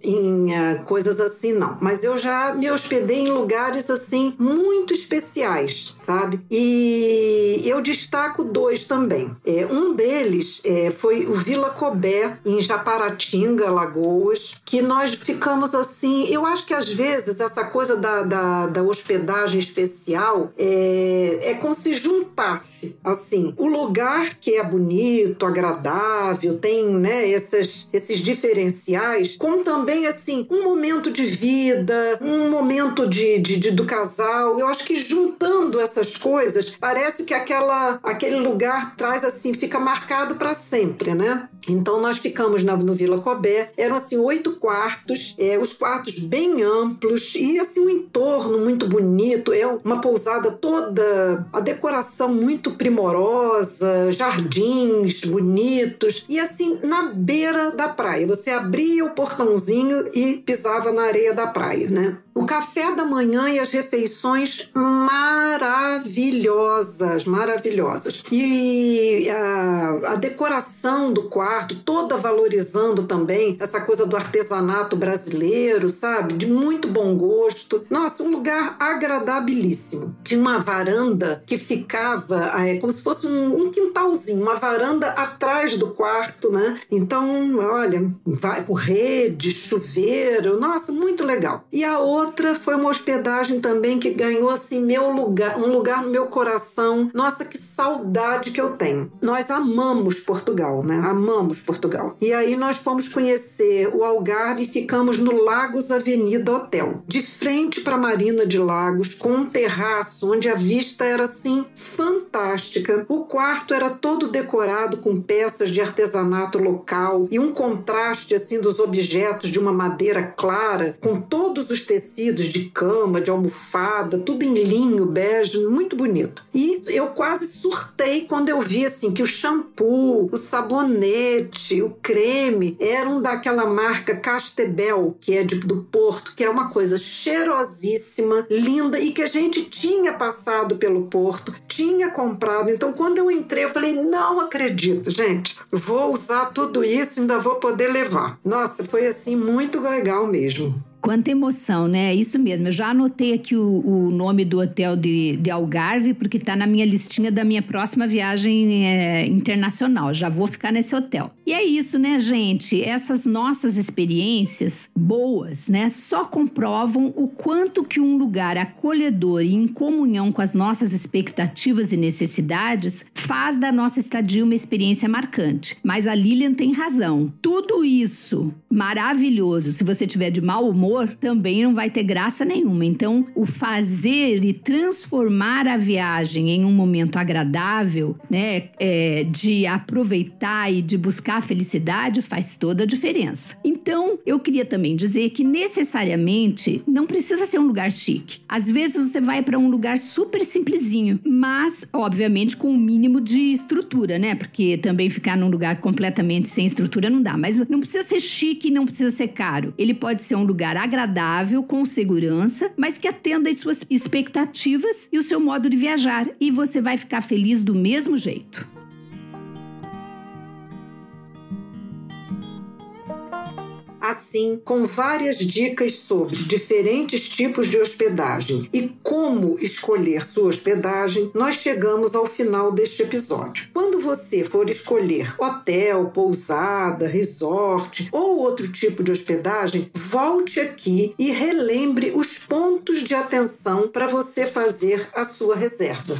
em uh, coisas assim, não. Mas eu já me hospedei em lugares assim muito especiais, sabe? E eu destaco dois também. É, um deles foi o Vila Cobé, em Japaratinga, Lagoas, que nós ficamos assim. Eu acho que às vezes essa coisa da, da, da hospedagem especial é, é como se juntasse assim o lugar que é bonito, agradável, tem né, esses, esses diferenciais, com também assim um momento de vida, um momento de, de, de do casal. Eu acho que juntando essas coisas, parece que aquela, aquele lugar traz assim, fica marcado para sempre, né? Então nós ficamos na, no Vila Cobé, eram assim oito quartos, é, os quartos bem amplos e assim um entorno muito bonito, é uma pousada toda, a decoração muito primorosa, jardins bonitos e assim na beira da praia. Você abria o portãozinho e pisava na areia da praia, né? O café da manhã e as refeições maravilhosas, maravilhosas. E a, a, decoração do quarto, toda valorizando também essa coisa do artesanato brasileiro, sabe? De muito bom gosto. Nossa, um lugar agradabilíssimo. Tinha uma varanda que ficava é, como se fosse um, um quintalzinho, uma varanda atrás do quarto, né? Então, olha, vai com rede, chuveiro, nossa, muito legal. E a outra outra foi uma hospedagem também que ganhou assim meu lugar, um lugar no meu coração. Nossa, que saudade que eu tenho. Nós amamos Portugal, né? Amamos Portugal. E aí nós fomos conhecer o Algarve e ficamos no Lagos Avenida Hotel, de frente para a Marina de Lagos, com um terraço onde a vista era assim fantástica. O quarto era todo decorado com peças de artesanato local e um contraste assim dos objetos de uma madeira clara com todos os tecidos tecidos de cama, de almofada, tudo em linho, bege, muito bonito. E eu quase surtei quando eu vi assim que o shampoo, o sabonete, o creme eram daquela marca Castebel, que é de, do Porto, que é uma coisa cheirosíssima, linda e que a gente tinha passado pelo Porto, tinha comprado. Então quando eu entrei, eu falei: "Não acredito, gente. Vou usar tudo isso, ainda vou poder levar". Nossa, foi assim muito legal mesmo.
Quanta emoção, né? Isso mesmo. Eu já anotei aqui o, o nome do hotel de, de Algarve, porque está na minha listinha da minha próxima viagem é, internacional. Já vou ficar nesse hotel. E é isso, né, gente? Essas nossas experiências boas, né, só comprovam o quanto que um lugar acolhedor e em comunhão com as nossas expectativas e necessidades faz da nossa estadia uma experiência marcante. Mas a Lilian tem razão. Tudo isso maravilhoso, se você tiver de mau humor, também não vai ter graça nenhuma. Então, o fazer e transformar a viagem em um momento agradável, né, é, de aproveitar e de buscar a felicidade faz toda a diferença. Então, eu queria também dizer que necessariamente não precisa ser um lugar chique. Às vezes você vai para um lugar super simplesinho, mas obviamente com o um mínimo de estrutura, né? Porque também ficar num lugar completamente sem estrutura não dá. Mas não precisa ser chique, não precisa ser caro. Ele pode ser um lugar lugar agradável, com segurança, mas que atenda às suas expectativas e o seu modo de viajar. E você vai ficar feliz do mesmo jeito.
Assim com várias dicas sobre diferentes tipos de hospedagem e como escolher sua hospedagem, nós chegamos ao final deste episódio. Quando você for escolher hotel, pousada, resort ou outro tipo de hospedagem, volte aqui e relembre os pontos de atenção para você fazer a sua reserva.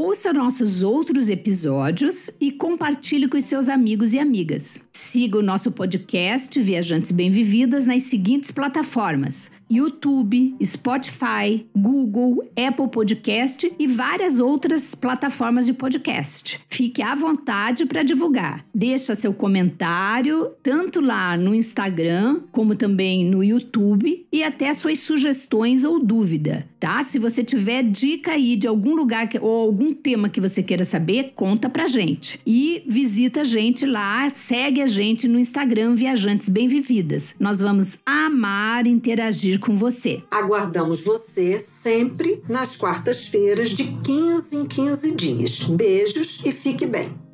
Ouça nossos outros episódios e compartilhe com seus amigos e amigas. Siga o nosso podcast Viajantes Bem-Vividas nas seguintes plataformas: YouTube, Spotify, Google, Apple Podcast e várias outras plataformas de podcast. Fique à vontade para divulgar. Deixa seu comentário tanto lá no Instagram como também no YouTube e até suas sugestões ou dúvida, tá? Se você tiver dica aí de algum lugar que, ou algum tema que você queira saber, conta pra gente. E visita a gente lá, segue a gente no Instagram Viajantes Bem Vividas. Nós vamos amar interagir com você.
Aguardamos você sempre nas quartas-feiras de 15 em 15 dias. Beijos e fique bem.